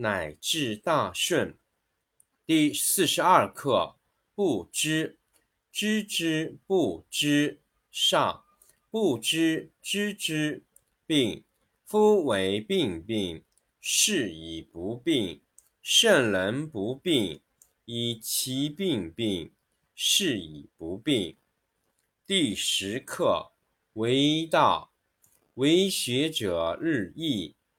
乃至大顺。第四十二课：不知，知之不知，上；不知知之，病。夫为病病，是以不病。圣人不病，以其病病，是以不病。第十课：为道，为学者日益。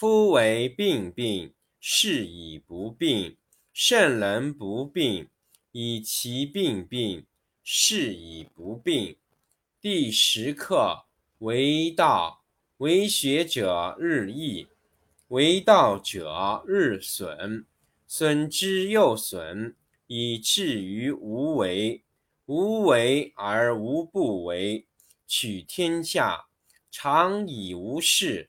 夫为病病，是以不病。圣人不病，以其病病，是以不病。第十课为道，为学者日益，为道者日损，损之又损，以至于无为。无为而无不为，取天下常以无事。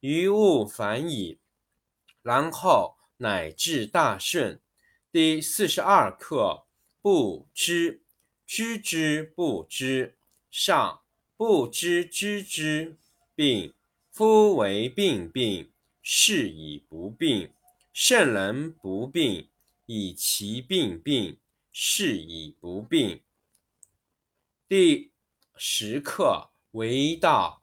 于物反矣，然后乃至大顺。第四十二课：不知，知之不知，上不知知之病。夫为病病，是以不病。圣人不病，以其病病，是以不病。第十课为道，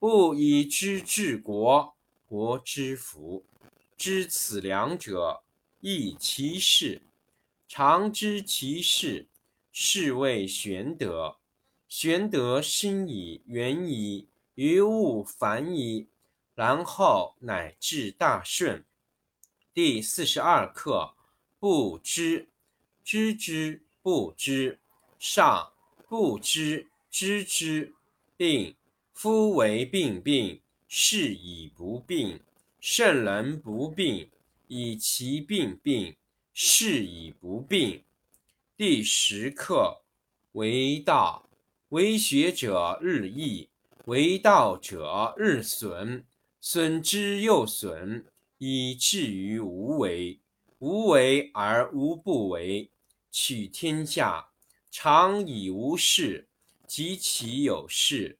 不以知治国，国之福。知此两者，亦其事。常知其事，是谓玄德。玄德深矣，远矣。于物反矣，然后乃至大顺。第四十二课：不知，知之不知，上不知知之病。夫为病病，是以不病。圣人不病，以其病病，是以不病。第十课：为道，为学者日益。为道者日损，损之又损，以至于无为。无为而无不为，取天下常以无事。及其有事，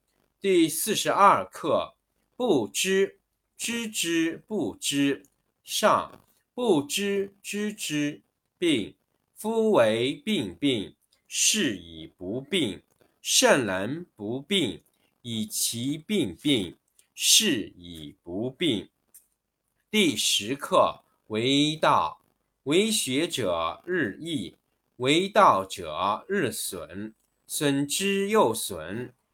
第四十二课：不知，知之不知，上不知知之病。夫为病病，是以不病。圣人不病，以其病病。是以不病。第十课为道，为学者日益，为道者日损，损之又损，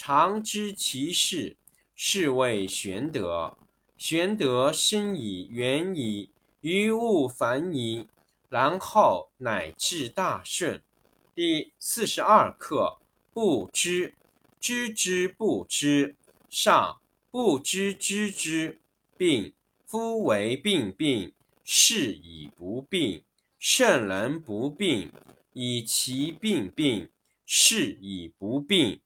常知其事，是谓玄德。玄德深矣，远矣，于物反矣，然后乃至大顺。第四十二课：不知，知之不知，上不知知之病。夫为病病，是以不病。圣人不病，以其病病，是以不病。